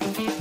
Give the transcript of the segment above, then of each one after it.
Bye.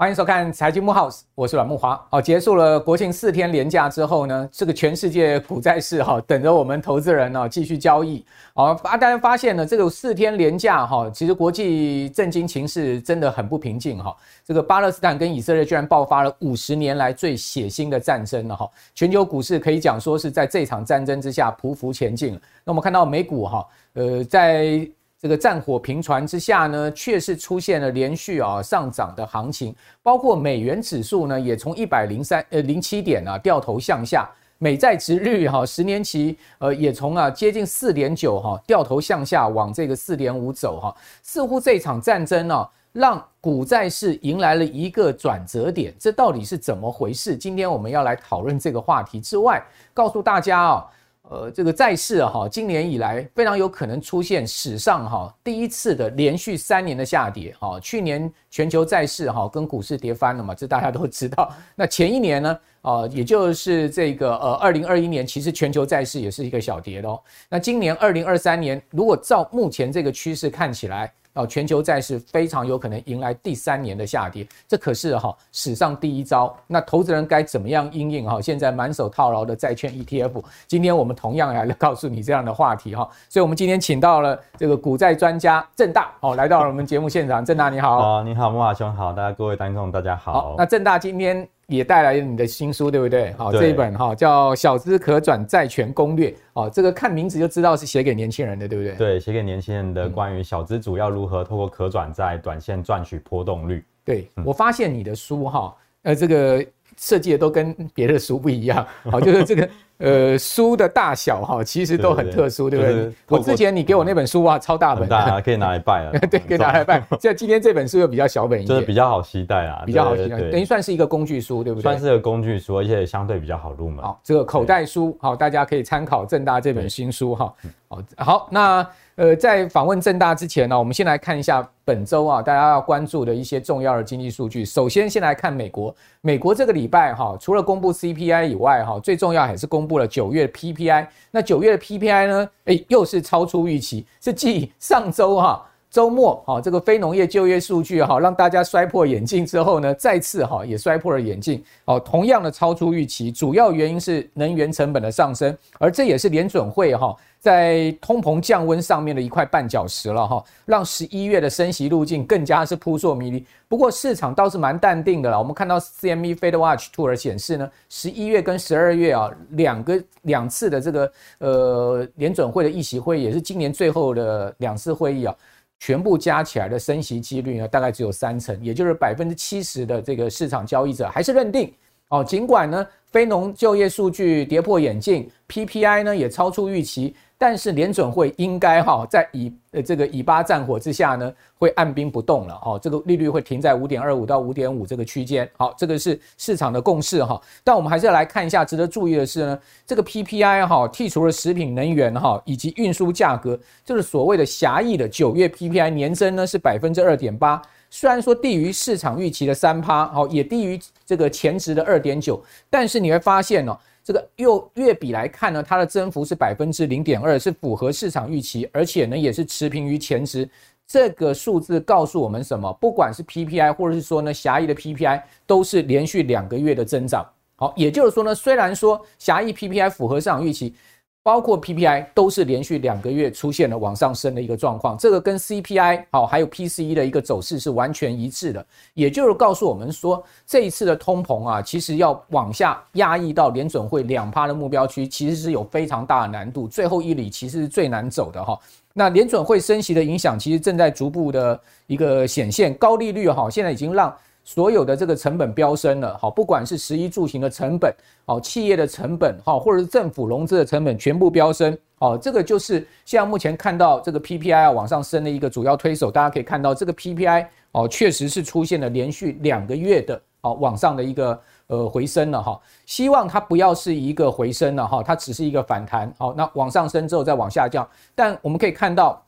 欢迎收看财经木 house，我是阮木华。好，结束了国庆四天连假之后呢，这个全世界股债市哈，等着我们投资人呢继续交易。好，啊大家发现呢，这个四天连假哈，其实国际震惊情势真的很不平静哈。这个巴勒斯坦跟以色列居然爆发了五十年来最血腥的战争了哈。全球股市可以讲说是在这场战争之下匍匐前进。那我们看到美股哈，呃，在这个战火频传之下呢，确实出现了连续啊上涨的行情，包括美元指数呢也从一百零三呃零七点啊掉头向下，美债殖率哈十年期呃也从啊接近四点九哈掉头向下往这个四点五走哈，似乎这场战争呢让股债市迎来了一个转折点，这到底是怎么回事？今天我们要来讨论这个话题之外，告诉大家啊。呃，这个债市哈，今年以来非常有可能出现史上哈第一次的连续三年的下跌哈。去年全球债市哈跟股市跌翻了嘛，这大家都知道。那前一年呢，啊，也就是这个呃二零二一年，其实全球债市也是一个小跌的哦。那今年二零二三年，如果照目前这个趋势看起来，哦，全球债市非常有可能迎来第三年的下跌，这可是哈史上第一招。那投资人该怎么样应应哈？现在满手套牢的债券 ETF，今天我们同样来告诉你这样的话题哈。所以，我们今天请到了这个股债专家郑大，哦，来到了我们节目现场。郑大你好，哦，你好，木华兄好，大家各位观众大家好。好，那郑大今天。也带来了你的新书，对不对？好，这一本哈叫《小资可转债权攻略》哦，这个看名字就知道是写给年轻人的，对不对？对，写给年轻人的关于小资主要如何透过可转债短线赚取波动率。对，我发现你的书哈，呃，这个设计的都跟别的书不一样，好，就是这个。呃，书的大小哈，其实都很特殊，对不对？就是、我之前你给我那本书哇，超大本，大，可以拿来拜了。对，可以拿来拜。像今天这本书又比较小本一点，就是比较好携带啊，比较好携带，等于算是一个工具书，对不对？算是个工具书，而且相对比较好入门。好，这个口袋书，好，大家可以参考正大这本新书哈。好，好，那。呃，在访问正大之前呢，我们先来看一下本周啊，大家要关注的一些重要的经济数据。首先，先来看美国，美国这个礼拜哈，除了公布 CPI 以外哈，最重要还是公布了九月 PPI。那九月的 PPI 呢，诶，又是超出预期，是继上周哈。周末，哈，这个非农业就业数据哈，让大家摔破眼镜之后呢，再次哈也摔破了眼镜，哦，同样的超出预期，主要原因是能源成本的上升，而这也是联准会哈在通膨降温上面的一块绊脚石了哈，让十一月的升息路径更加是扑朔迷离。不过市场倒是蛮淡定的了，我们看到 CME FedWatch Tool 显示呢，十一月跟十二月啊两个两次的这个呃联准会的议息会，也是今年最后的两次会议啊。全部加起来的升息几率呢，大概只有三成，也就是百分之七十的这个市场交易者还是认定哦，尽管呢非农就业数据跌破眼镜，PPI 呢也超出预期。但是联准会应该哈在以呃这个以巴战火之下呢，会按兵不动了哈，这个利率会停在五点二五到五点五这个区间，好，这个是市场的共识哈。但我们还是要来看一下，值得注意的是呢，这个 PPI 哈剔除了食品、能源哈以及运输价格，就是所谓的狭义的九月 PPI 年增呢是百分之二点八，虽然说低于市场预期的三趴，好，也低于这个前值的二点九，但是你会发现呢。这个又月比来看呢，它的增幅是百分之零点二，是符合市场预期，而且呢也是持平于前值。这个数字告诉我们什么？不管是 PPI 或者是说呢狭义的 PPI，都是连续两个月的增长。好，也就是说呢，虽然说狭义 PPI 符合市场预期。包括 PPI 都是连续两个月出现了往上升的一个状况，这个跟 CPI 好还有 PCE 的一个走势是完全一致的，也就是告诉我们说，这一次的通膨啊，其实要往下压抑到联准会两趴的目标区，其实是有非常大的难度，最后一里其实是最难走的哈。那联准会升息的影响其实正在逐步的一个显现，高利率哈现在已经让。所有的这个成本飙升了，好，不管是食衣住行的成本，好，企业的成本，好，或者是政府融资的成本，全部飙升，好，这个就是现在目前看到这个 PPI 要往上升的一个主要推手。大家可以看到，这个 PPI 哦，确实是出现了连续两个月的哦往上的一个呃回升了哈。希望它不要是一个回升了哈，它只是一个反弹，好，那往上升之后再往下降。但我们可以看到。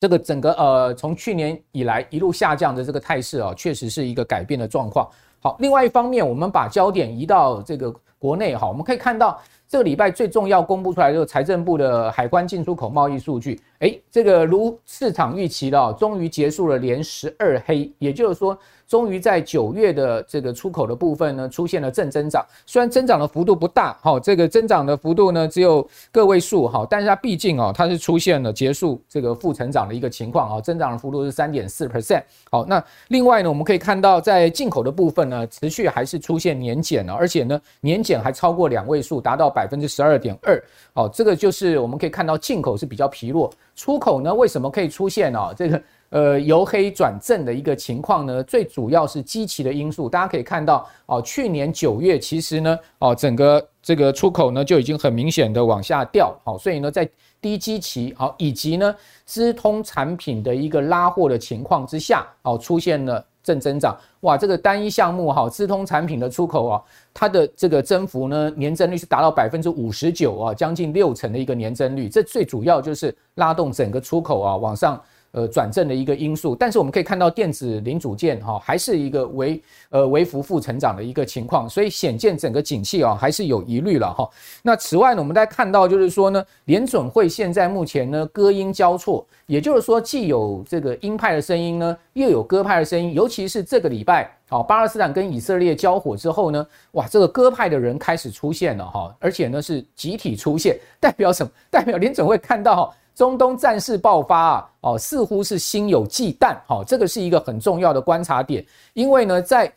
这个整个呃，从去年以来一路下降的这个态势啊，确实是一个改变的状况。好，另外一方面，我们把焦点移到这个国内哈，我们可以看到。这个礼拜最重要公布出来就是财政部的海关进出口贸易数据，诶，这个如市场预期的，终于结束了连十二黑，也就是说。终于在九月的这个出口的部分呢，出现了正增长，虽然增长的幅度不大，哈，这个增长的幅度呢只有个位数，哈，但是它毕竟哦，它是出现了结束这个负成长的一个情况，啊，增长的幅度是三点四 percent，好，那另外呢，我们可以看到在进口的部分呢，持续还是出现年减了，而且呢，年减还超过两位数，达到百分之十二点二，哦，这个就是我们可以看到进口是比较疲弱，出口呢为什么可以出现呢？这个。呃，由黑转正的一个情况呢，最主要是基期的因素。大家可以看到，哦，去年九月其实呢，哦，整个这个出口呢就已经很明显的往下掉，好，所以呢，在低基期，好，以及呢，资通产品的一个拉货的情况之下，哦，出现了正增长。哇，这个单一项目哈，资通产品的出口啊，它的这个增幅呢，年增率是达到百分之五十九啊，将近六成的一个年增率。这最主要就是拉动整个出口啊往上。呃，转正的一个因素，但是我们可以看到电子零组件哈，还是一个微呃微幅负成长的一个情况，所以显见整个景气啊还是有疑虑了哈。那此外呢，我们再看到就是说呢，联准会现在目前呢鸽鹰交错，也就是说既有这个鹰派的声音呢，又有鸽派的声音，尤其是这个礼拜，好，巴勒斯坦跟以色列交火之后呢，哇，这个鸽派的人开始出现了哈，而且呢是集体出现，代表什么？代表联准会看到。中东战事爆发啊，哦，似乎是心有忌惮，好，这个是一个很重要的观察点，因为呢，在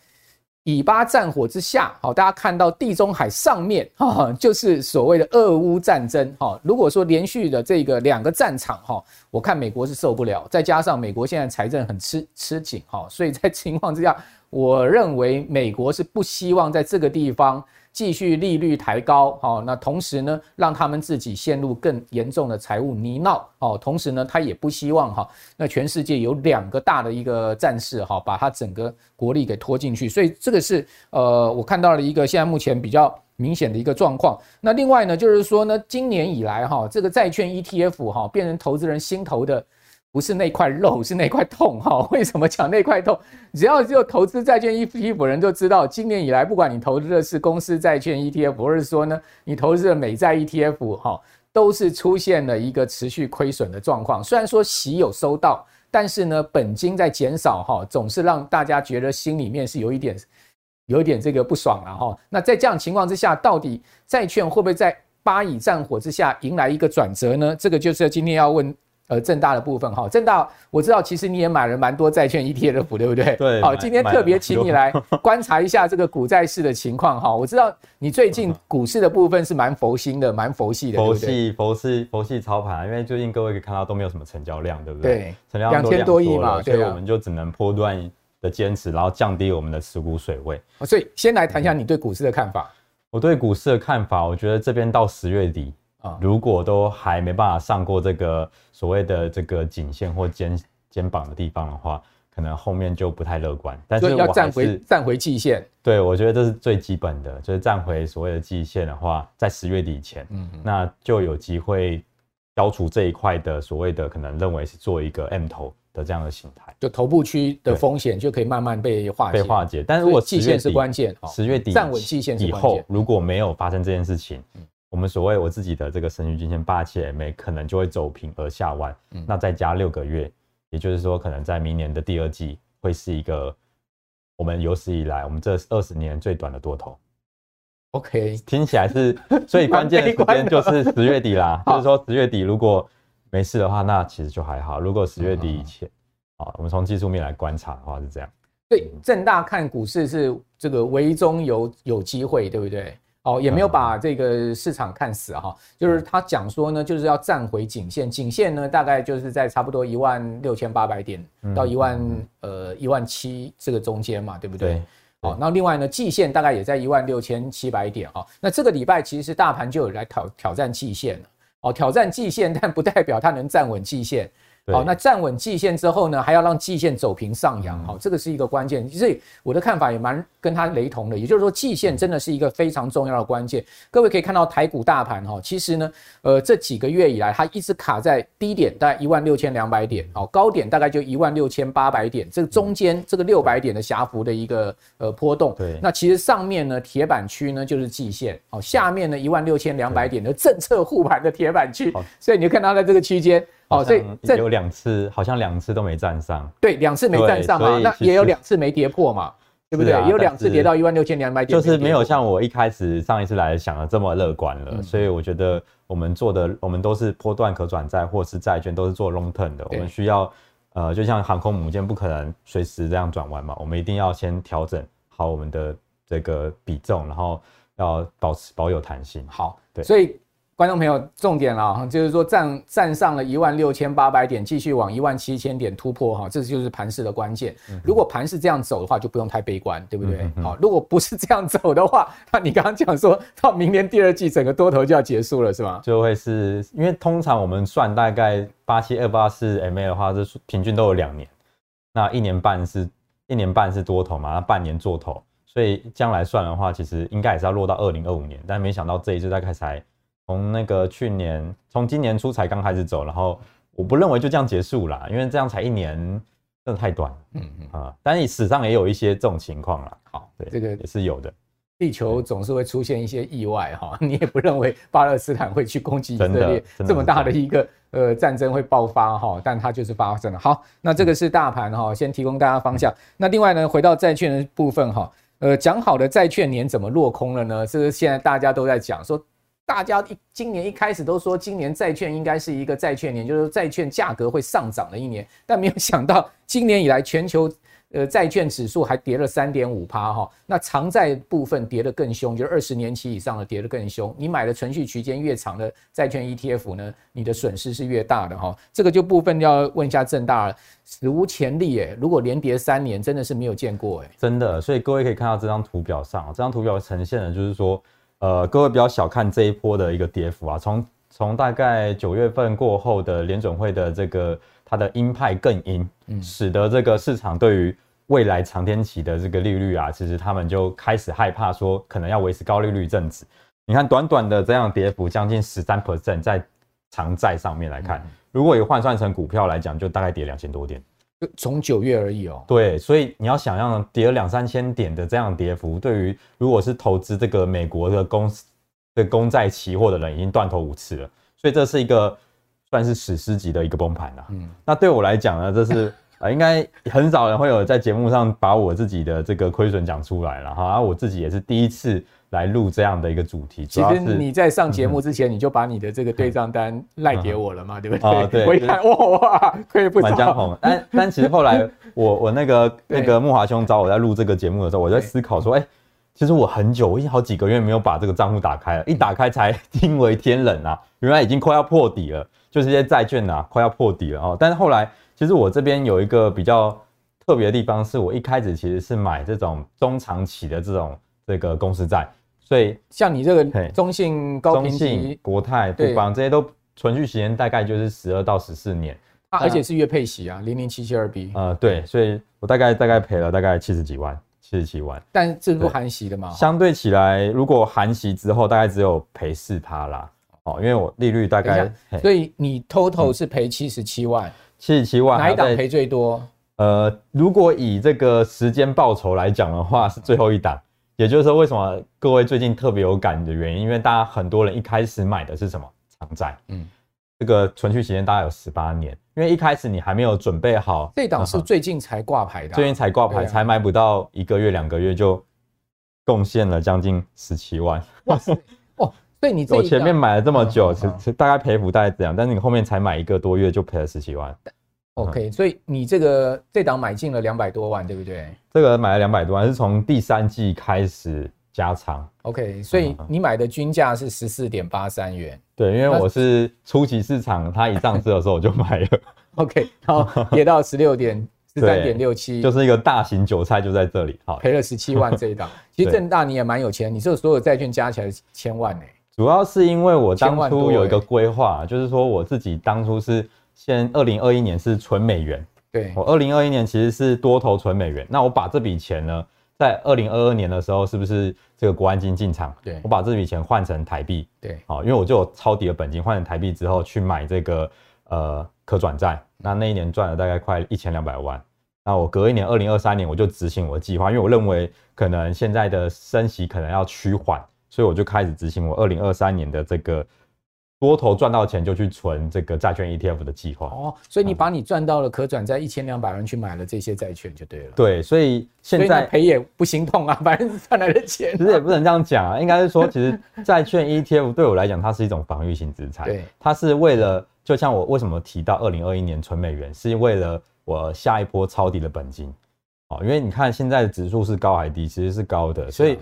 以巴战火之下，好，大家看到地中海上面哈，就是所谓的俄乌战争，哈，如果说连续的这个两个战场，哈，我看美国是受不了，再加上美国现在财政很吃吃紧，哈，所以在情况之下，我认为美国是不希望在这个地方。继续利率抬高，好，那同时呢，让他们自己陷入更严重的财务泥淖，好，同时呢，他也不希望哈，那全世界有两个大的一个战事哈，把他整个国力给拖进去，所以这个是呃，我看到了一个现在目前比较明显的一个状况。那另外呢，就是说呢，今年以来哈，这个债券 ETF 哈，变成投资人心头的。不是那块肉，是那块痛哈。为什么讲那块痛？只要就投资债券 ETF 人都知道，今年以来，不管你投资的是公司债券 ETF，或是说呢，你投资的美债 ETF 哈，都是出现了一个持续亏损的状况。虽然说息有收到，但是呢，本金在减少哈，总是让大家觉得心里面是有一点，有一点这个不爽了哈。那在这样情况之下，到底债券会不会在巴以战火之下迎来一个转折呢？这个就是今天要问。呃，正大的部分哈，正大我知道，其实你也买了蛮多债券 ETF，对不对？对。好，今天特别请你来观察一下这个股债市的情况哈。我知道你最近股市的部分是蛮佛心的，蛮佛系的，佛系佛系佛系操盘，因为最近各位可以看到都没有什么成交量，对不对？对。成交量两千多亿嘛，所以我们就只能波段的坚持，然后降低我们的持股水位。所以先来谈一下你对股市的看法。我对股市的看法，我觉得这边到十月底。如果都还没办法上过这个所谓的这个颈线或肩肩膀的地方的话，可能后面就不太乐观。但是要站回站回季线，对，我觉得这是最基本的，就是站回所谓的季线的话，在十月底前，嗯，那就有机会消除这一块的所谓的可能认为是做一个 M 头的这样的形态，就头部区的风险就可以慢慢被化解。被化解。但是如果季线是关键，十月底站稳季线以后，如果没有发生这件事情，嗯。我们所谓我自己的这个神諭均线八七 MA 可能就会走平而下弯，嗯，那再加六个月，也就是说可能在明年的第二季会是一个我们有史以来我们这二十年最短的多头。OK，听起来是，所以关键的时间就是十月底啦，就是说十月底如果没事的话，那其实就还好。如果十月底以前，啊，我们从技术面来观察的话是这样。对，正大看股市是这个危中有有机会，对不对？哦，也没有把这个市场看死哈，就是他讲说呢，就是要站回颈线，颈线呢大概就是在差不多一万六千八百点到一万呃一万七这个中间嘛，对不对？好，那另外呢，季线大概也在一万六千七百点啊。那这个礼拜其实大盘就有来挑挑战季线了，哦，挑战季线，但不代表它能站稳季线。好，那站稳季线之后呢，还要让季线走平上扬，好，这个是一个关键。所以我的看法也蛮跟他雷同的，也就是说，季线真的是一个非常重要的关键。各位可以看到台股大盘哈，其实呢，呃，这几个月以来，它一直卡在低点，大概一万六千两百点，好，高点大概就一万六千八百点，这个中间这个六百点的狭幅的一个呃波动。对，那其实上面呢，铁板区呢就是季线，好，下面呢一万六千两百点的政策护盘的铁板区，所以你就看到在这个区间。哦，所以这有两次，好像两次都没站上。对，两次没站上嘛，那也有两次没跌破嘛，对不对？也有两次跌到一万六千两百点，就是没有像我一开始上一次来想的这么乐观了。所以我觉得我们做的，我们都是波段可转债或是债券，都是做 long term 的。我们需要，呃，就像航空母舰不可能随时这样转弯嘛，我们一定要先调整好我们的这个比重，然后要保持保有弹性。好，对，所以。观众朋友，重点了，就是说站站上了一万六千八百点，继续往一万七千点突破哈，这就是盘势的关键。如果盘是这样走的话，就不用太悲观，对不对？好，如果不是这样走的话，那你刚刚讲说到明年第二季整个多头就要结束了，是吗？就会是因为通常我们算大概八七二八四 MA 的话，是平均都有两年，那一年半是一年半是多头嘛，那半年做头，所以将来算的话，其实应该也是要落到二零二五年，但没想到这一次大概才。从那个去年，从今年初才刚开始走，然后我不认为就这样结束啦，因为这样才一年，真的太短。嗯嗯啊，但是史上也有一些这种情况啦。好，对，这个也是有的。地球总是会出现一些意外哈，你也不认为巴勒斯坦会去攻击以色列这么大的一个呃战争会爆发哈，但它就是发生了。好，那这个是大盘哈，先提供大家方向。那另外呢，回到债券的部分哈，呃，讲好的债券年怎么落空了呢？这是现在大家都在讲说。大家一今年一开始都说今年债券应该是一个债券年，就是债券价格会上涨的一年，但没有想到今年以来全球呃债券指数还跌了三点五趴哈，那长债部分跌得更凶，就是二十年期以上的跌得更凶。你买的存续区间越长的债券 ETF 呢，你的损失是越大的哈。这个就部分要问一下正大了，史无前例诶，如果连跌三年，真的是没有见过诶。真的。所以各位可以看到这张图表上，这张图表呈现的就是说。呃，各位不要小看这一波的一个跌幅啊，从从大概九月份过后的联准会的这个它的鹰派更鹰，嗯，使得这个市场对于未来长天期的这个利率啊，其实他们就开始害怕说可能要维持高利率一阵子。你看短短的这样跌幅将近十三 percent，在长债上面来看，如果以换算成股票来讲，就大概跌两千多点。从九月而已哦，对，所以你要想象跌了两三千点的这样跌幅，对于如果是投资这个美国的公司的公债期货的人，已经断头五次了，所以这是一个算是史诗级的一个崩盘了。嗯，那对我来讲呢，这是啊，应该很少人会有在节目上把我自己的这个亏损讲出来了哈，而我自己也是第一次。来录这样的一个主题，其实你在上节目之前，你就把你的这个对账单赖给我了嘛，对不对？我一看，哇哇，亏不少。满江红。但但其实后来，我我那个 那个木华兄找我在录这个节目的时候，我在思考说，哎，其实我很久，我已经好几个月没有把这个账户打开了，一打开才 惊为天人啊，原来已经快要破底了，就是这些债券啊，快要破底了哦。但是后来，其实我这边有一个比较特别的地方，是我一开始其实是买这种中长期的这种这个公司债。所以，像你这个中信高评级、国泰富邦这些都存续时间大概就是十二到十四年，而且是月配息啊，零零七七二 B。呃，对，所以我大概大概赔了大概七十几万，七十七万。但这不含息的嘛？相对起来，如果含息之后，大概只有赔四趴啦。哦，因为我利率大概，所以你 total 是赔七十七万，七十七万，哪一档赔最多？呃，如果以这个时间报酬来讲的话，是最后一档。也就是说，为什么各位最近特别有感的原因，因为大家很多人一开始买的是什么长债，嗯，这个存续时间大概有十八年，因为一开始你还没有准备好。这档是最近才挂牌的，最近才挂牌，才买不到一个月两个月就贡献了将近十七万。哇塞，哦，所以你我前面买了这么久，其实大概赔幅大概这样，但是你后面才买一个多月就赔了十七万。OK，所以你这个这档买进了两百多万，对不对？这个买了两百多万，是从第三季开始加仓。OK，所以你买的均价是十四点八三元。对，因为我是初期市场，它一上市的时候我就买了。OK，然后跌到十六点 十三点六七，就是一个大型韭菜就在这里。好，赔了十七万这一档。其实正大你也蛮有钱，你这所有债券加起来千万呢。主要是因为我当初有一个规划，就是说我自己当初是。先二零二一年是纯美元，对，我二零二一年其实是多头纯美元。那我把这笔钱呢，在二零二二年的时候，是不是这个国安金进场？对，我把这笔钱换成台币，对，好，因为我就有抄底的本金，换成台币之后去买这个呃可转债，那那一年赚了大概快一千两百万。那我隔一年二零二三年我就执行我的计划，因为我认为可能现在的升息可能要趋缓，所以我就开始执行我二零二三年的这个。多头赚到钱就去存这个债券 ETF 的计划哦，所以你把你赚到了可转债一千两百万去买了这些债券就对了。对，所以现在赔也不心痛啊，反正是赚来的钱。其实也不能这样讲啊，应该是说，其实债券 ETF 对我来讲，它是一种防御型资产。对，它是为了，就像我为什么提到二零二一年存美元，是为了我下一波抄底的本金。哦，因为你看现在的指数是高还低，其实是高的，所以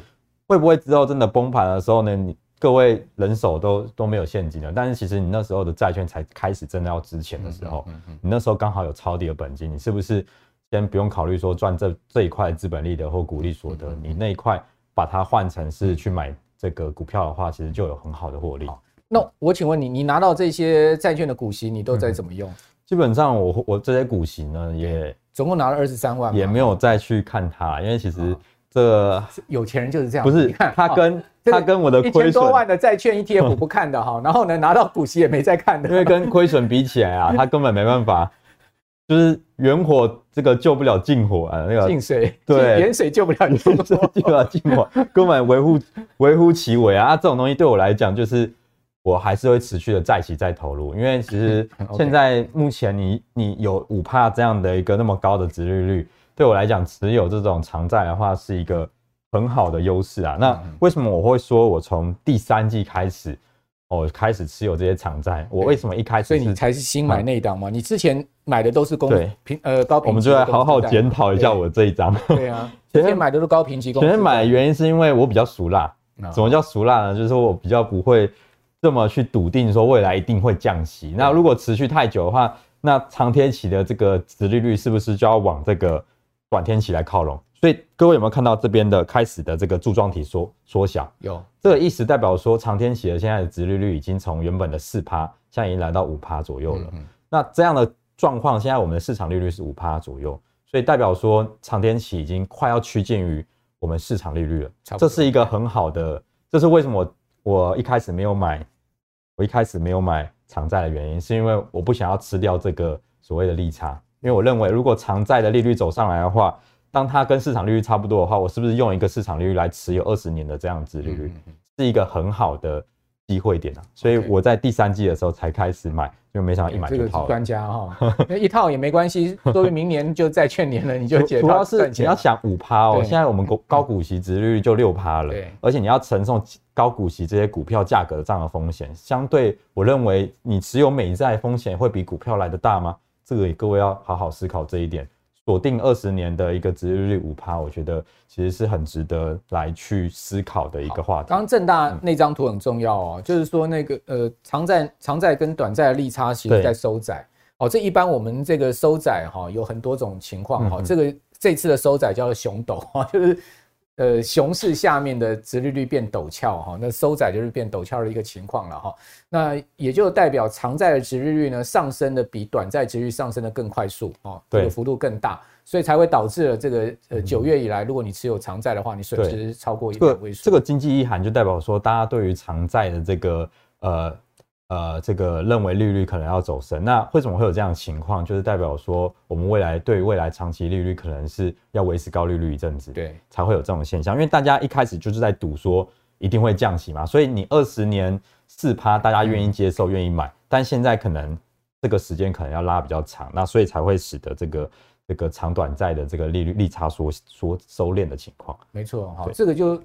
会不会之后真的崩盘的时候呢？你各位人手都都没有现金了，但是其实你那时候的债券才开始真的要值钱的时候，你那时候刚好有抄底的本金，你是不是先不用考虑说赚这这一块资本利得或股利所得，你那一块把它换成是去买这个股票的话，其实就有很好的获利。那我请问你，你拿到这些债券的股息，你都在怎么用？基本上我我这些股息呢，也总共拿了二十三万，也没有再去看它，因为其实。这个有钱人就是这样，不是他跟他跟我的亏损一千多万的债券 ETF 不看的哈，然后呢拿到股息也没再看的，因为跟亏损比起来啊，他根本没办法，就是远火这个救不了近火啊，那个近水对远水救不了近火，救不了近火，根本微乎微乎其微啊！这种东西对我来讲，就是我还是会持续的再起再投入，因为其实 现在目前你你有五帕这样的一个那么高的殖利率。对我来讲，持有这种长债的话是一个很好的优势啊。那为什么我会说我从第三季开始，我开始持有这些长债？我为什么一开始？所以你才是新买那档吗？你之前买的都是公平呃高平。我们就来好好检讨一下我这一张。对啊，前面买的都是高评级公司。前面买的原因是因为我比较熟辣。什么叫熟辣呢？就是说我比较不会这么去笃定说未来一定会降息。那如果持续太久的话，那长天期的这个殖利率是不是就要往这个？短天期来靠拢，所以各位有没有看到这边的开始的这个柱状体缩缩小？有，这个意思代表说长天期的现在的殖利率已经从原本的四趴，现在已经来到五趴左右了。嗯嗯，那这样的状况，现在我们的市场利率是五趴左右，所以代表说长天期已经快要趋近于我们市场利率了。这是一个很好的，这是为什么我我一开始没有买，我一开始没有买长债的原因，是因为我不想要吃掉这个所谓的利差。因为我认为，如果长债的利率走上来的话，当它跟市场利率差不多的话，我是不是用一个市场利率来持有二十年的这样子利率，是一个很好的机会点啊？所以我在第三季的时候才开始买，就没想到一买就套了。这个是专家哈，一套也没关系，作为明年就债券年了，你就主要是你要想五趴哦，现在我们高高股息值利率就六趴了，而且你要承受高股息这些股票价格的这样的风险，相对我认为你持有美债风险会比股票来的大吗？这个各位要好好思考这一点，锁定二十年的一个值利率五趴，我觉得其实是很值得来去思考的一个话题。刚刚正大那张图很重要哦，嗯、就是说那个呃长债长债跟短债的利差其实在收窄哦。这一般我们这个收窄哈有很多种情况哈，这个这次的收窄叫做熊斗哈，就是。呃，熊市下面的殖利率变陡峭哈，那收窄就是变陡峭的一个情况了哈。那也就代表长债的殖利率呢上升的比短债殖利率上升的更快速哦，这个幅度更大，所以才会导致了这个呃九月以来，如果你持有长债的话，你损失超过一百位数。这个经济意涵就代表说，大家对于长债的这个呃。呃，这个认为利率可能要走升，那为什么会有这样的情况？就是代表说，我们未来对未来长期利率可能是要维持高利率一阵子，对，才会有这种现象。因为大家一开始就是在赌说一定会降息嘛，所以你二十年四趴，大家愿意接受、愿、嗯、意买，但现在可能这个时间可能要拉比较长，那所以才会使得这个这个长短债的这个利率利差缩缩收敛的情况。没错，好，这个就。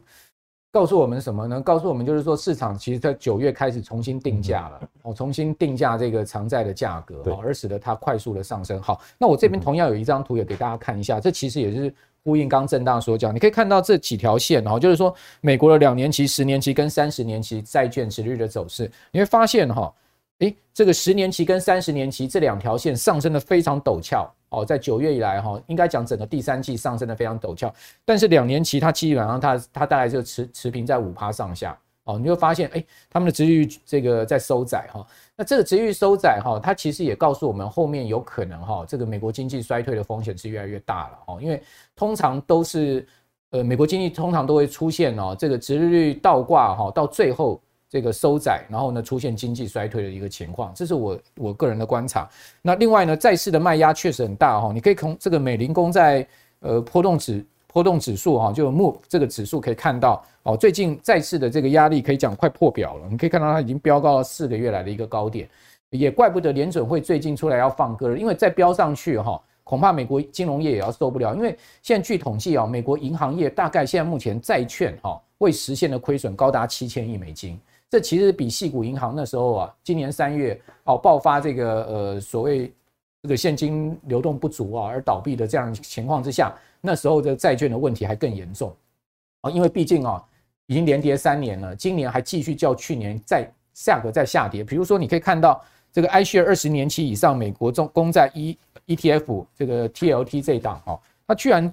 告诉我们什么呢？告诉我们就是说，市场其实在九月开始重新定价了，哦，重新定价这个长债的价格，哦，而使得它快速的上升。好，那我这边同样有一张图也给大家看一下，这其实也是呼应刚正大所讲，你可以看到这几条线，哈，就是说美国的两年期、十年期跟三十年期债券持率的走势，你会发现哈。诶，这个十年期跟三十年期这两条线上升的非常陡峭哦，在九月以来哈，应该讲整个第三季上升的非常陡峭，但是两年期它基本上它它大概就持持平在五趴上下，哦，你就发现，哎，他们的殖利率这个在收窄哈。那这个殖利率收窄哈，它其实也告诉我们，后面有可能哈，这个美国经济衰退的风险是越来越大了哦。因为通常都是，呃，美国经济通常都会出现哦，这个殖利率倒挂哈，到最后这个收窄，然后呢出现经济衰退的一个情况，这是我我个人的观察。那另外呢，债市的卖压确实很大哈，你可以从这个美林公在呃波动指。波动指数哈，就目这个指数可以看到哦，最近债市的这个压力可以讲快破表了。你可以看到它已经飙高了四个月来的一个高点，也怪不得联准会最近出来要放鸽了，因为再飙上去哈，恐怕美国金融业也要受不了。因为现在据统计啊，美国银行业大概现在目前债券哈未实现的亏损高达七千亿美金，这其实比矽谷银行那时候啊，今年三月哦爆发这个呃所谓这个现金流动不足啊而倒闭的这样情况之下。那时候的债券的问题还更严重啊，因为毕竟啊，已经连跌三年了，今年还继续较去年在价格在下跌。比如说，你可以看到这个 iShares 二十年期以上美国中公债 E ETF 这个 TLT 这档哦，它居然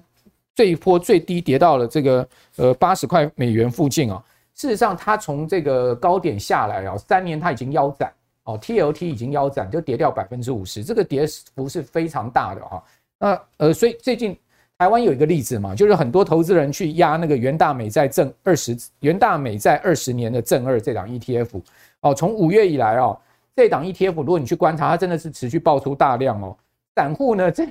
这一波最低跌到了这个呃八十块美元附近啊。事实上，它从这个高点下来啊，三年它已经腰斩哦，TLT 已经腰斩，就跌掉百分之五十，这个跌幅是非常大的哈。那呃，所以最近。台湾有一个例子嘛，就是很多投资人去压那个元大美债正二十元大美债二十年的正二这档 ETF 哦，从五月以来哦，这档 ETF 如果你去观察，它真的是持续爆出大量哦。散户呢，在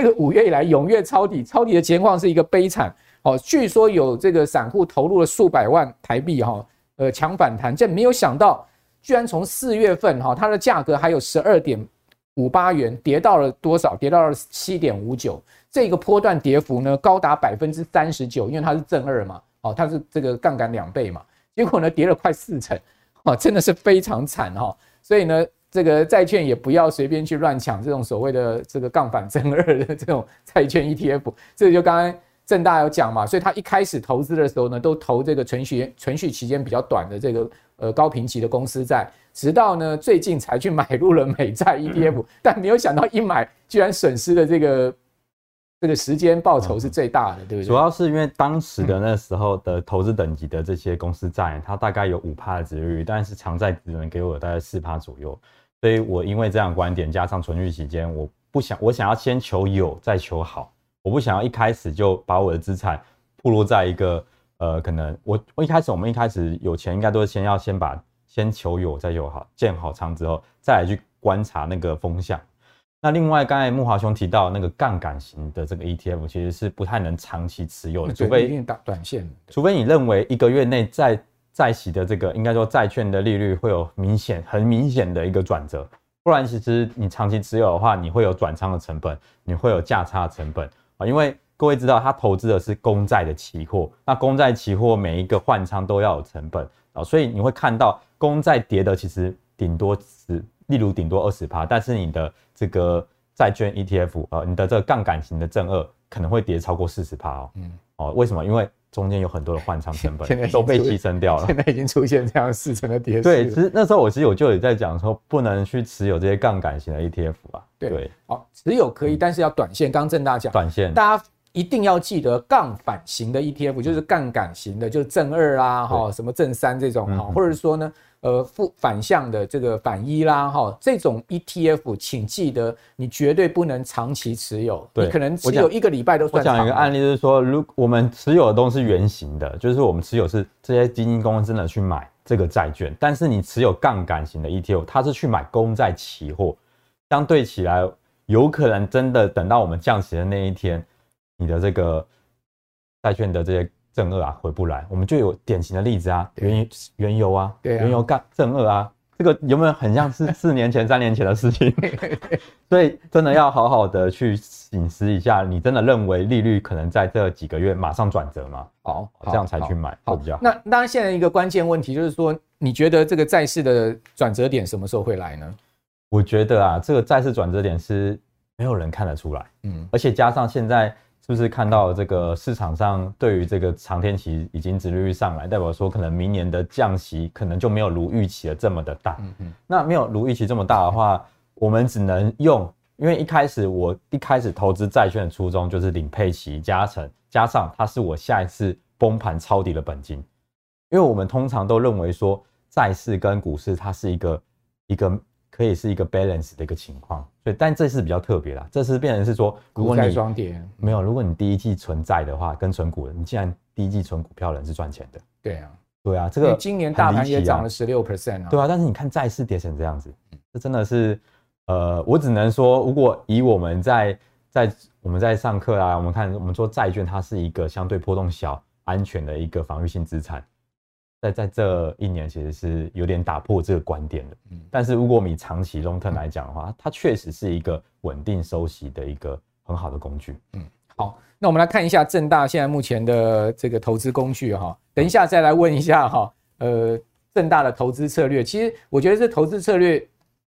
这个五月以来踊跃抄底，抄底的情况是一个悲惨哦。据说有这个散户投入了数百万台币哈，呃，抢反弹，这没有想到，居然从四月份哈，它的价格还有十二点五八元，跌到了多少？跌到了七点五九。这个波段跌幅呢，高达百分之三十九，因为它是正二嘛，哦，它是这个杠杆两倍嘛，结果呢跌了快四成，哦，真的是非常惨哈，所以呢，这个债券也不要随便去乱抢这种所谓的这个杠反正二的这种债券 ETF，这就刚刚正大有讲嘛，所以他一开始投资的时候呢，都投这个存续存续期间比较短的这个呃高评级的公司债，直到呢最近才去买入了美债 ETF，但没有想到一买居然损失的这个。这个时间报酬是最大的，对不对？主要是因为当时的那时候的投资等级的这些公司债，它大概有五趴的殖利率，但是长债只能给我大概四趴左右。所以我因为这样的观点，加上存续期间，我不想，我想要先求有，再求好。我不想要一开始就把我的资产暴露在一个呃，可能我我一开始我们一开始有钱，应该都是先要先把先求有，再求好，建好仓之后，再来去观察那个风向。那另外，刚才木华兄提到那个杠杆型的这个 ETF，其实是不太能长期持有的，除非一定打短线。除非你认为一个月内债债息的这个应该说债券的利率会有明显很明显的一个转折，不然其实你长期持有的话，你会有转仓的成本，你会有价差的成本啊。因为各位知道，他投资的是公债的期货，那公债期货每一个换仓都要有成本啊，所以你会看到公债跌的其实顶多是。例如顶多二十趴，但是你的这个债券 ETF，呃，你的这个杠杆型的正二可能会跌超过四十趴哦。嗯，哦，为什么？因为中间有很多的换仓成本 都被牺牲掉了。现在已经出现这样四成的跌势。对，其实那时候我其实我就有在讲说，不能去持有这些杠杆型的 ETF 啊。对，哦，持有可以，但是要短线。刚正大讲，短线，大家一定要记得杠反型的 ETF，就是杠杆型的，就是正二啊，哈，什么正三这种哈，或者说呢。呃，负反向的这个反一啦，哈，这种 ETF，请记得你绝对不能长期持有，你可能持有一个礼拜都算长。我讲一个案例，就是说，如我们持有的东西是圆形的，就是我们持有是这些基金公司真的去买这个债券，但是你持有杠杆型的 ETF，它是去买公债期货，相对起来，有可能真的等到我们降息的那一天，你的这个债券的这些。正二啊，回不来，我们就有典型的例子啊，原油原油啊，原油干正二啊，这个有没有很像是四年前、三年前的事情？所以真的要好好的去醒思一下，你真的认为利率可能在这几个月马上转折吗？好，这样才去买会比较好。那当然，现在一个关键问题就是说，你觉得这个债市的转折点什么时候会来呢？我觉得啊，这个债市转折点是没有人看得出来，嗯，而且加上现在。是不是看到这个市场上对于这个长天期已经殖利率上来，代表说可能明年的降息可能就没有如预期的这么的大。嗯嗯。那没有如预期这么大的话，我们只能用，因为一开始我一开始投资债券的初衷就是领配息加成，加上它是我下一次崩盘抄底的本金。因为我们通常都认为说债市跟股市它是一个一个可以是一个 balance 的一个情况，所以但这次比较特别啦，这次变成是说，如果你双跌。没有，如果你第一季存债的话，跟存股，你既然第一季存股票人是赚钱的，对啊，对啊，这个今年大盘也涨了十六 percent 啊，对啊，但是你看债市跌成这样子，这真的是，呃，我只能说，如果以我们在在我们在上课啊，我们看我们说债券，它是一个相对波动小、安全的一个防御性资产，在在这一年其实是有点打破这个观点的。嗯，但是如果我们以长期 long term 来讲的话，它确实是一个稳定收息的一个很好的工具。嗯。好，那我们来看一下正大现在目前的这个投资工具哈。等一下再来问一下哈，呃，正大的投资策略，其实我觉得这投资策略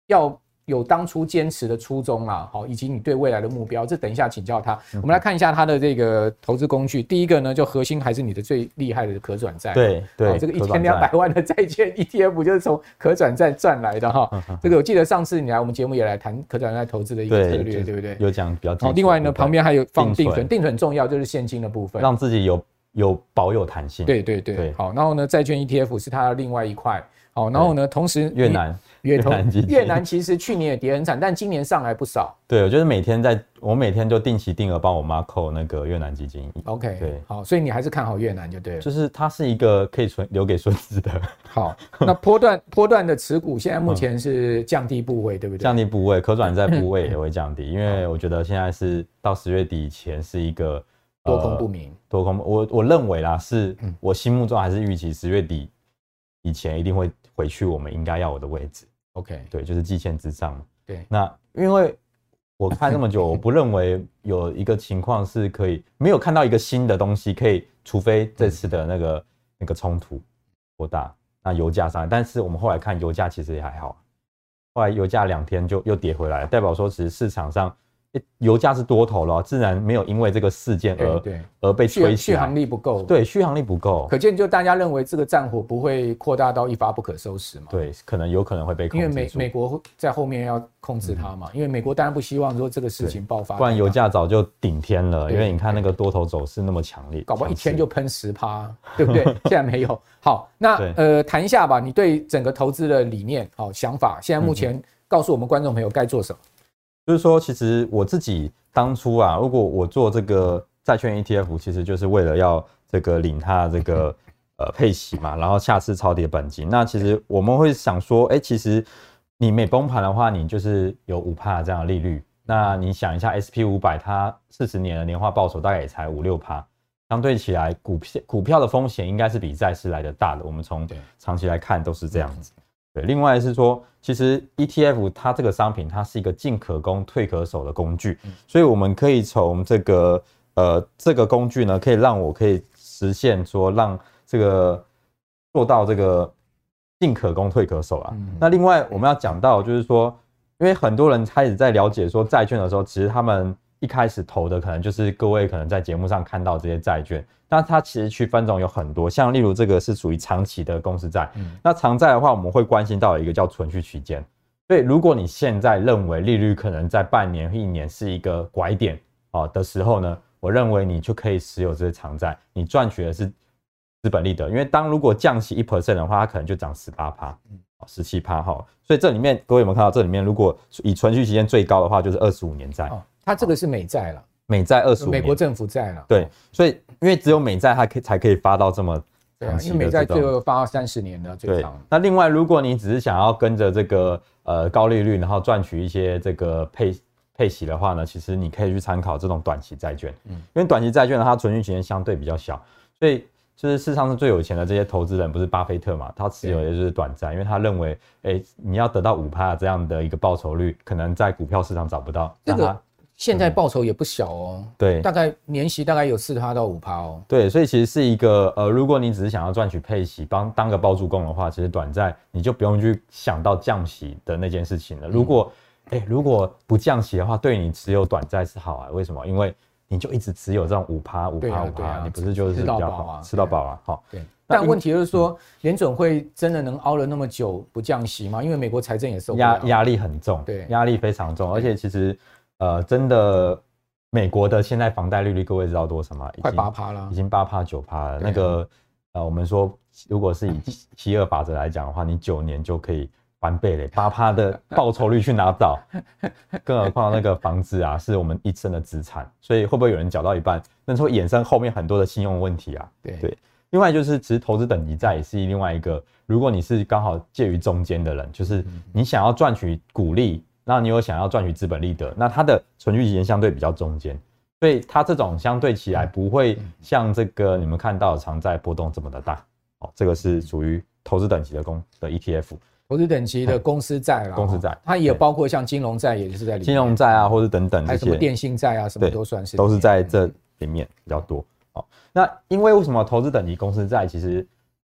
要有当初坚持的初衷啦，好，以及你对未来的目标，这等一下请教他。我们来看一下他的这个投资工具，第一个呢，就核心还是你的最厉害的可转债。对对，这个一千两百万的债券 ETF 就是从可转债赚来的哈。这个我记得上次你来我们节目也来谈可转债投资的一个策略，对不对？有讲比较。好，另外呢，旁边还有放定存，定存很重要，就是现金的部分，让自己有有保有弹性。对对对。好，然后呢，债券 ETF 是它的另外一块。好，然后呢，同时越南。越南 越南其实去年也跌很惨，但今年上来不少。对，我就是每天在，我每天就定期定额帮我妈扣那个越南基金。OK，对，好，所以你还是看好越南就对了。就是它是一个可以存留给孙子的。好，那 波段波段的持股现在目前是降低部位，对不对？降低部位，可转债部位也会降低，因为我觉得现在是到十月底以前是一个多空不明，多空。我我认为啦，是我心目中还是预期十月底以前一定会回去我们应该要有的位置。OK，对，就是季线之上。对，那因为我看那么久，我不认为有一个情况是可以没有看到一个新的东西可以，除非这次的那个那个冲突扩大，那油价上来。但是我们后来看油价其实也还好，后来油价两天就又跌回来，代表说其实市场上。油价是多头了，自然没有因为这个事件而对而被吹起来，续航力不够。对，续航力不够，可见就大家认为这个战火不会扩大到一发不可收拾嘛？对，可能有可能会被控制。因为美美国在后面要控制它嘛，因为美国当然不希望说这个事情爆发，不然油价早就顶天了。因为你看那个多头走势那么强烈，搞不好一天就喷十趴，对不对？现在没有。好，那呃谈一下吧，你对整个投资的理念、好想法，现在目前告诉我们观众朋友该做什么。就是说，其实我自己当初啊，如果我做这个债券 ETF，其实就是为了要这个领它这个呃配息嘛，然后下次超跌本金。那其实我们会想说，哎，其实你每崩盘的话，你就是有五帕这样的利率。那你想一下，SP 五百它四十年的年化报酬大概也才五六趴，相对起来，股票股票的风险应该是比债市来的大的。我们从长期来看都是这样子。对，另外是说，其实 ETF 它这个商品，它是一个进可攻、退可守的工具，所以我们可以从这个呃这个工具呢，可以让我可以实现说，让这个做到这个进可攻、退可守啊。那另外我们要讲到，就是说，因为很多人开始在了解说债券的时候，其实他们。一开始投的可能就是各位可能在节目上看到这些债券，那它其实区分种有很多，像例如这个是属于长期的公司债，那长债的话，我们会关心到一个叫存续期间。所以如果你现在认为利率可能在半年、一年是一个拐点啊的时候呢，我认为你就可以持有这些长债，你赚取的是资本利得，因为当如果降息一 percent 的话，它可能就涨十八趴，十七趴哈。所以这里面各位有没有看到？这里面如果以存续期间最高的话，就是二十五年债。它这个是美债了，美债二十五，美国政府债了。对，所以因为只有美债它可以才可以发到这么长期的这种，因为美债最后发到三十年的最长。那另外，如果你只是想要跟着这个呃高利率，然后赚取一些这个配配息的话呢，其实你可以去参考这种短期债券。嗯，因为短期债券呢，它存续期间相对比较小，所以就是世上是最有钱的这些投资人，不是巴菲特嘛？他持有的就是短债，因为他认为，哎，你要得到五趴这样的一个报酬率，可能在股票市场找不到。这个。现在报酬也不小哦，对，大概年息大概有四趴到五趴哦。对，所以其实是一个呃，如果你只是想要赚取配息，帮当个包租公的话，其实短债你就不用去想到降息的那件事情了。如果哎、欸，如果不降息的话，对你持有短债是好啊。为什么？因为你就一直持有这种五趴五趴五趴，你不是就是比较好吃到饱啊？好，对。但问题就是说，联准会真的能熬了那么久不降息吗？因为美国财政也受压压力很重，对，压力非常重，而且其实。呃，真的，美国的现在房贷利率，各位知道多少吗？快八趴了，已经八趴九趴了。那个呃，我们说如果是以七二法则来讲的话，你九年就可以翻倍嘞，八趴的报酬率去拿到，更何况那个房子啊，是我们一生的资产，所以会不会有人缴到一半，那会衍生后面很多的信用问题啊？对对。另外就是，其实投资等级债也是另外一个，如果你是刚好介于中间的人，就是你想要赚取股利，那你有想要赚取资本利得，那它的存续期间相对比较中间，所以它这种相对起来不会像这个你们看到的长债波动这么的大。哦，这个是属于投资等级的公的 ETF，投资等级的公司债啦，公司债，它也包括像金融债，也就是在里面，金融债啊，或者等等，还有什么电信债啊，什么都算是，都是在这里面比较多。哦，那因为为什么投资等级公司债其实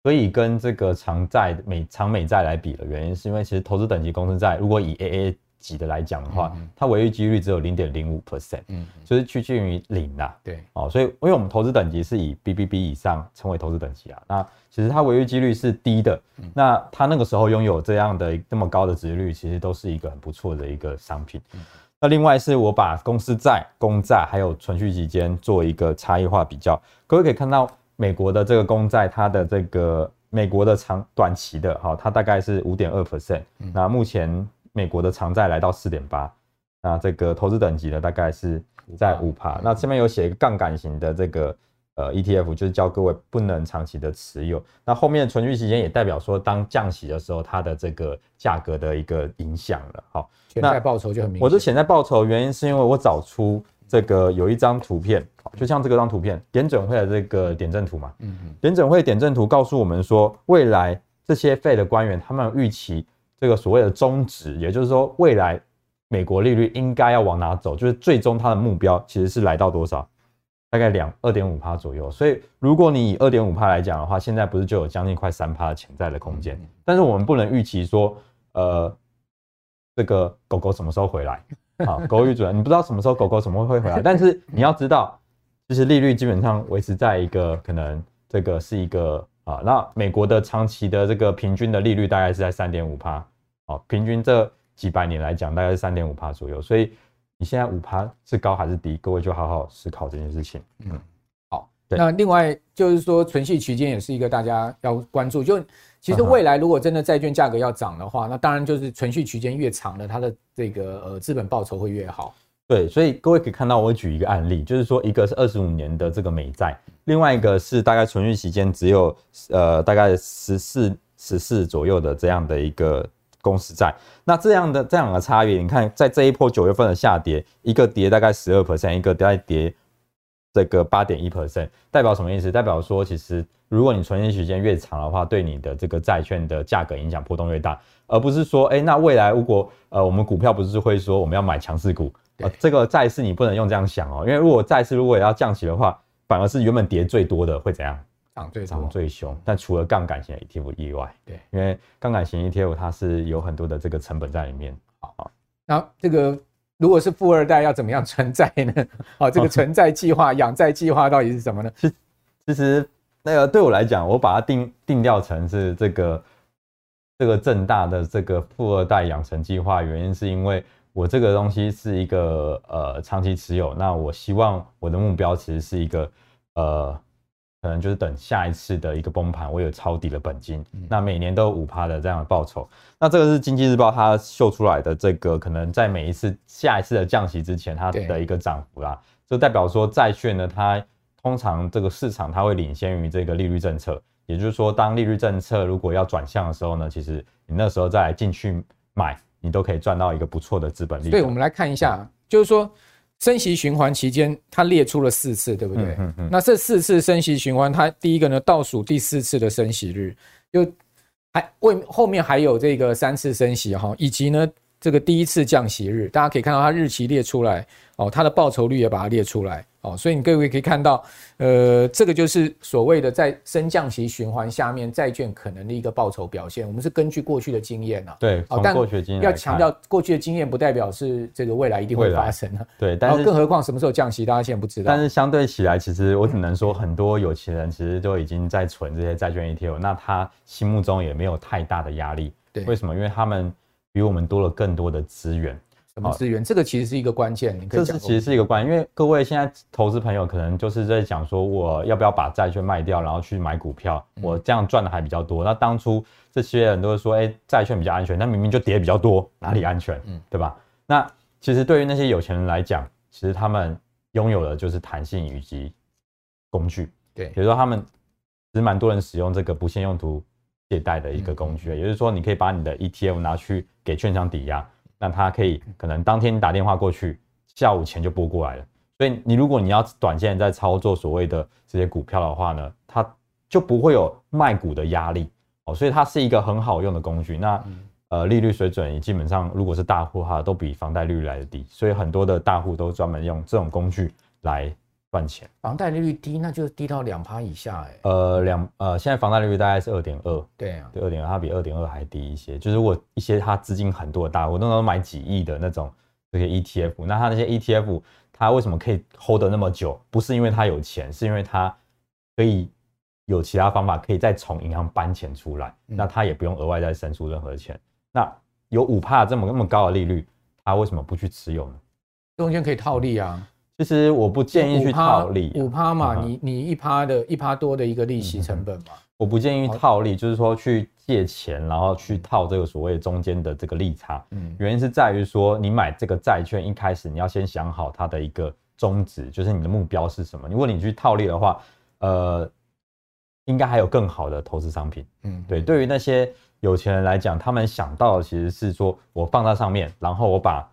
可以跟这个长债美长美债来比的原因，是因为其实投资等级公司债如果以 AA 级的来讲的话，嗯、它违约几率只有零点零五 percent，嗯，就是趋近于零啦。对，哦，所以因为我们投资等级是以 BBB 以上称为投资等级啊，那其实它违约几率是低的，嗯、那它那个时候拥有这样的这么高的殖利率，其实都是一个很不错的一个商品。嗯那另外是我把公司债、公债还有存续期间做一个差异化比较，各位可以看到美国的这个公债，它的这个美国的长短期的哈，它大概是五点二 percent，那目前美国的长债来到四点八，那这个投资等级呢大概是在五趴，那这边有写一个杠杆型的这个。呃，ETF 就是教各位不能长期的持有。那后面的存续期间也代表说，当降息的时候，它的这个价格的一个影响了。好，潜在报酬就很明显。我的潜在报酬原因是因为我找出这个有一张图片，就像这个张图片，联准会的这个点阵图嘛。嗯嗯。联准会点阵图告诉我们说，未来这些 Fed 的官员他们预期这个所谓的终值，也就是说未来美国利率应该要往哪走，就是最终它的目标其实是来到多少？大概两二点五趴左右，所以如果你以二点五趴来讲的话，现在不是就有将近快三趴的潜在的空间？但是我们不能预期说，呃，这个狗狗什么时候回来？好，狗语主人，你不知道什么时候狗狗什么会回来，但是你要知道，其实利率基本上维持在一个可能这个是一个啊，那美国的长期的这个平均的利率大概是在三点五趴，啊，平均这几百年来讲大概是三点五趴左右，所以。你现在五趴是高还是低？各位就好好思考这件事情。嗯，好。那另外就是说，存续期间也是一个大家要关注。就其实未来如果真的债券价格要涨的话，那当然就是存续期间越长的，它的这个呃资本报酬会越好。对，所以各位可以看到，我举一个案例，就是说一个是二十五年的这个美债，另外一个是大概存续期间只有呃大概十四十四左右的这样的一个。公司债，那这样的这两个差别，你看，在这一波九月份的下跌，一个跌大概十二 percent，一个大概跌这个八点一 percent，代表什么意思？代表说，其实如果你存续时间越长的话，对你的这个债券的价格影响波动越大，而不是说，哎，那未来如果呃我们股票不是会说我们要买强势股，呃，这个债市你不能用这样想哦，因为如果债市如果也要降息的话，反而是原本跌最多的会怎样？涨最涨最凶，但除了杠杆型的 ETF 以外，对，因为杠杆型 ETF 它是有很多的这个成本在里面。好，那这个如果是富二代要怎么样存在呢？好，这个存在计划、养债计划到底是什么呢？其其实那个对我来讲，我把它定定调成是这个这个正大的这个富二代养成计划，原因是因为我这个东西是一个呃长期持有，那我希望我的目标其实是一个呃。可能就是等下一次的一个崩盘，我有抄底的本金，那每年都有五趴的这样的报酬。那这个是经济日报它秀出来的，这个可能在每一次下一次的降息之前，它的一个涨幅啦，就代表说债券呢，它通常这个市场它会领先于这个利率政策，也就是说，当利率政策如果要转向的时候呢，其实你那时候再来进去买，你都可以赚到一个不错的资本利。对，我们来看一下，就是说。升息循环期间，它列出了四次，对不对？嗯嗯。那这四次升息循环，它第一个呢，倒数第四次的升息日，就还为后面还有这个三次升息哈，以及呢这个第一次降息日，大家可以看到它日期列出来哦，它的报酬率也把它列出来。哦，所以你各位可以看到，呃，这个就是所谓的在升降息循环下面债券可能的一个报酬表现。我们是根据过去的经验啊，对，但过去的经验，要强调过去的经验不代表是这个未来一定会发生的。对，但是更何况什么时候降息，大家现在不知道。但是相对起来，其实我只能说，很多有钱人其实都已经在存这些债券 ETF，那他心目中也没有太大的压力。对，为什么？因为他们比我们多了更多的资源。什么资源？这个其实是一个关键。你可以讲。这是其实是一个关键，因为各位现在投资朋友可能就是在讲说，我要不要把债券卖掉，然后去买股票？我这样赚的还比较多。那当初这些人都是说，哎，债券比较安全，但明明就跌比较多，哪里安全？嗯，对吧？那其实对于那些有钱人来讲，其实他们拥有的就是弹性以及工具。对，比如说他们其实蛮多人使用这个不限用途借贷的一个工具，也就是说，你可以把你的 ETF 拿去给券商抵押。那他可以可能当天打电话过去，下午钱就拨过来了。所以你如果你要短线在操作所谓的这些股票的话呢，它就不会有卖股的压力哦。所以它是一个很好用的工具。那呃利率水准也基本上如果是大户哈都比房贷利率来的低，所以很多的大户都专门用这种工具来赚钱。房贷利率低，那就低到两趴以下哎、欸。呃，两呃，现在房贷利率大概是二点二。对啊，对，二点二，它比二点二还低一些。就是我一些它资金很多的大户，那时候买几亿的那种这些 ETF，那它那些 ETF，它为什么可以 hold 得那么久？不是因为它有钱，是因为它可以有其他方法，可以再从银行搬钱出来，嗯、那他也不用额外再申出任何钱。那有五趴这么那么高的利率，他为什么不去持有呢？中间可以套利啊。其实我不建议去套利，五趴嘛，你你一趴的一趴多的一个利息成本嘛，我不建议套利，就是说去借钱，然后去套这个所谓中间的这个利差。嗯，原因是在于说，你买这个债券一开始你要先想好它的一个宗旨，就是你的目标是什么。如果你去套利的话，呃，应该还有更好的投资商品。嗯，对，对于那些有钱人来讲，他们想到的其实是说我放在上面，然后我把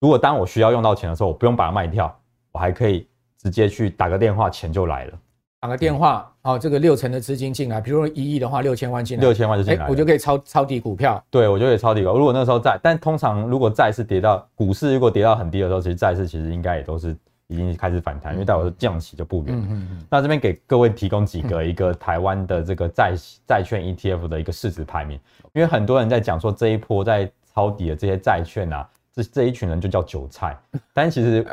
如果当我需要用到钱的时候，我不用把它卖掉。我还可以直接去打个电话，钱就来了。打个电话，哦，这个六成的资金进来，比如说一亿的话，六千万进来，六千万就进来，欸，我就可以抄抄底股票。对，我就可以抄底股。如果那时候债，但通常如果债市跌到股市如果跌到很低的时候，其实债市其实应该也都是已经开始反弹，嗯，因为代表说降息就不远。嗯嗯嗯。那这边给各位提供几个 一个台湾的这个债债券 ETF 的一个市值排名，因为很多人在讲说这一波在抄底的这些债券啊。这这一群人就叫韭菜，但其实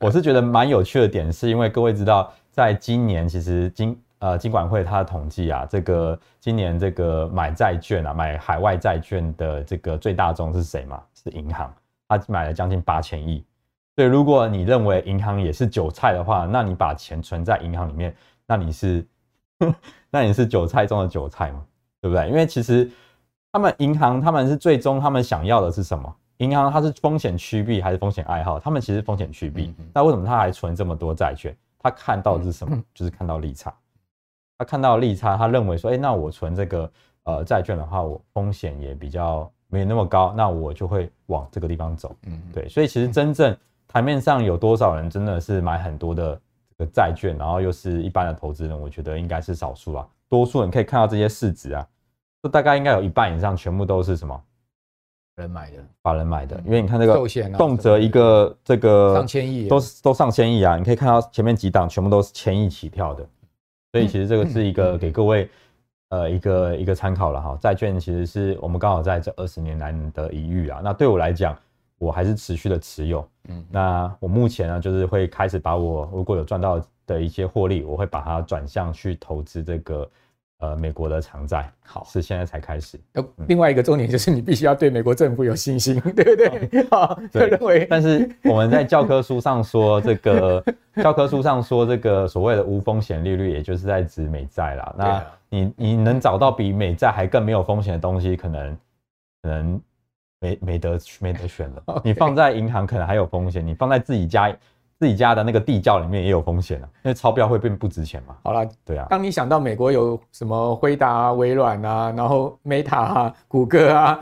我是觉得蛮有趣的点，是因为各位知道，在今年其实金呃金管会它的统计啊，这个今年这个买债券啊，买海外债券的这个最大宗是谁嘛？是银行，他买了将近八千亿。所以如果你认为银行也是韭菜的话，那你把钱存在银行里面，那你是 那你是韭菜中的韭菜嘛？对不对？因为其实他们银行他们是最终他们想要的是什么？银行它是风险趋避还是风险爱好？他们其实风险趋避，那为什么他还存这么多债券？他看到的是什么？就是看到利差。他看到利差，他认为说，哎，那我存这个呃债券的话，我风险也比较没那么高，那我就会往这个地方走。嗯，对。所以其实真正台面上有多少人真的是买很多的这个债券，然后又是一般的投资人，我觉得应该是少数啊。多数人可以看到这些市值啊，这大概应该有一半以上全部都是什么？人买的，法人买的，因为你看这个动辄一个这个上千亿，都都上千亿啊！你可以看到前面几档全部都是千亿起跳的，所以其实这个是一个给各位呃一个一个参考了哈。债券其实是我们刚好在这二十年难得一遇啊。那对我来讲，我还是持续的持有。嗯，那我目前呢，就是会开始把我如果有赚到的一些获利，我会把它转向去投资这个。呃，美国的长债好是现在才开始。呃，另外一个重点就是你必须要对美国政府有信心，对不对？好，对。认为，但是我们在教科书上说这个，教科书上说这个所谓的无风险利率，也就是在指美债啦。那你你能找到比美债还更没有风险的东西，可能可能没没得没得选了。你放在银行可能还有风险，你放在自己家。自己家的那个地窖里面也有风险啊，因为钞票会变不值钱嘛。好了，对啊。当你想到美国有什么辉达啊、微软啊，然后 Meta 啊、谷歌啊，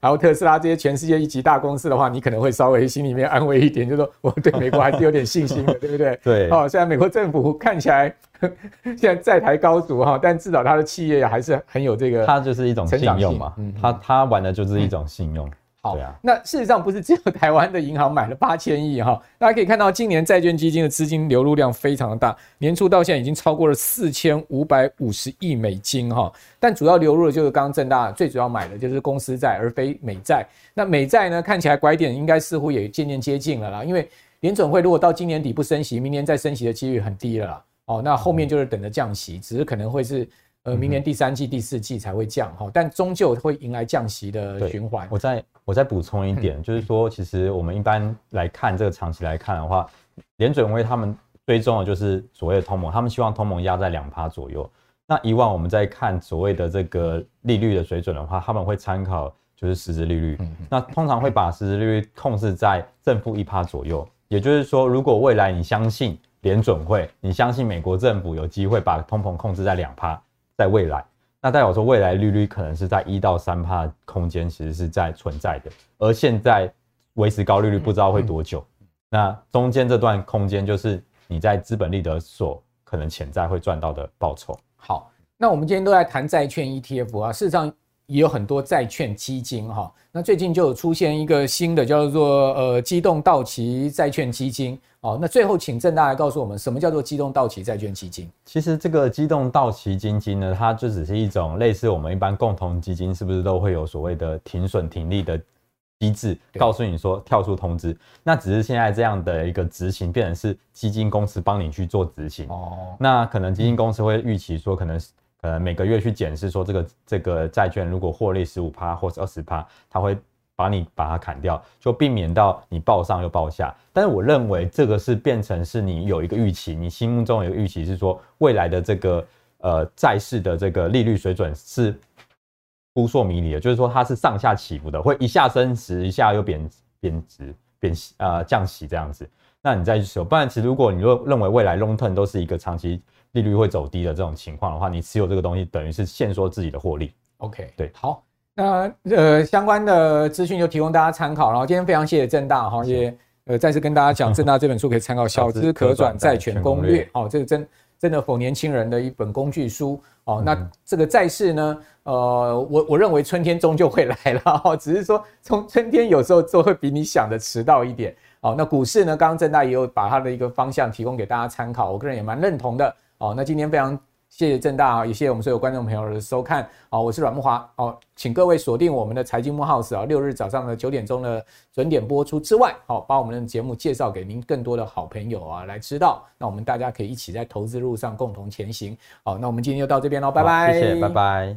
然后特斯拉这些全世界一级大公司的话，你可能会稍微心里面安慰一点，就是说我对美国还是有点信心的，对不对？对。哦，虽然美国政府看起来 现在债台高筑哈，但至少他的企业还是很有这个，它就是一种信用嘛。嗯，他他玩的就是一种信用。对啊，那事实上不是只有台湾的银行买了八千亿哈，大家可以看到今年债券基金的资金流入量非常的大，年初到现在已经超过了四千五百五十亿美金哈，但主要流入的就是刚刚正大最主要买的就是公司债而非美债，那美债呢看起来拐点应该似乎也渐渐接近了啦，因为联准会如果到今年底不升息，明年再升息的几率很低了啦，哦，那后面就是等着降息，只是可能会是。呃，明年第三季、第四季才会降哈，但终究会迎来降息的循环。我再我再补充一点，就是说，其实我们一般来看这个长期来看的话，联准会他们追踪的就是所谓的通膨，他们希望通膨压在两趴左右。那以往我们在看所谓的这个利率的水准的话，他们会参考就是实质利率，那通常会把实质利率控制在正负一趴左右。也就是说，如果未来你相信联准会，你相信美国政府有机会把通膨控制在两趴。在未来，那代表说未来利率可能是在一到三帕空间，其实是在存在的。而现在维持高利率不知道会多久，那中间这段空间就是你在资本利得所可能潜在会赚到的报酬。好，那我们今天都在谈债券 ETF 啊，事实上。也有很多债券基金哈，那最近就有出现一个新的叫做呃机动到期债券基金哦。那最后请郑大来告诉我们，什么叫做机动到期债券基金？其实这个机动到期基金呢，它就只是一种类似我们一般共同基金，是不是都会有所谓的停损停利的机制，告诉你说跳出通知。那只是现在这样的一个执行，变成是基金公司帮你去做执行哦。那可能基金公司会预期说，可能是。呃，每个月去检视说这个这个债券如果获利十五趴或是二十趴，它会把你把它砍掉，就避免到你报上又报下。但是我认为这个是变成是你有一个预期，你心目中有一个预期是说未来的这个呃债市的这个利率水准是扑朔迷离的，就是说它是上下起伏的，会一下升值，一下又贬贬值贬呃降息这样子。那你再去说，不然其实如果你若认为未来 long term 都是一个长期。利率会走低的这种情况的话，你持有这个东西等于是限缩自己的获利。OK，对，好，那呃相关的资讯就提供大家参考。然后今天非常谢谢正大哈，也呃再次跟大家讲，正大这本书可以参考《小 资可转债权攻略》哦，这个真真的否年轻人的一本工具书哦。那这个债市呢，呃，我我认为春天终究会来了哈，只是说从春天有时候就会比你想的迟到一点。哦，那股市呢，刚刚正大也有把它的一个方向提供给大家参考，我个人也蛮认同的。哦，那今天非常谢谢正大啊，也谢谢我们所有观众朋友的收看。好，我是阮木华。好，请各位锁定我们的财经木 House 啊，六日早上的九点钟的准点播出之外，好，把我们的节目介绍给您更多的好朋友啊来知道。那我们大家可以一起在投资路上共同前行。好，那我们今天就到这边喽，拜拜。谢谢，拜拜。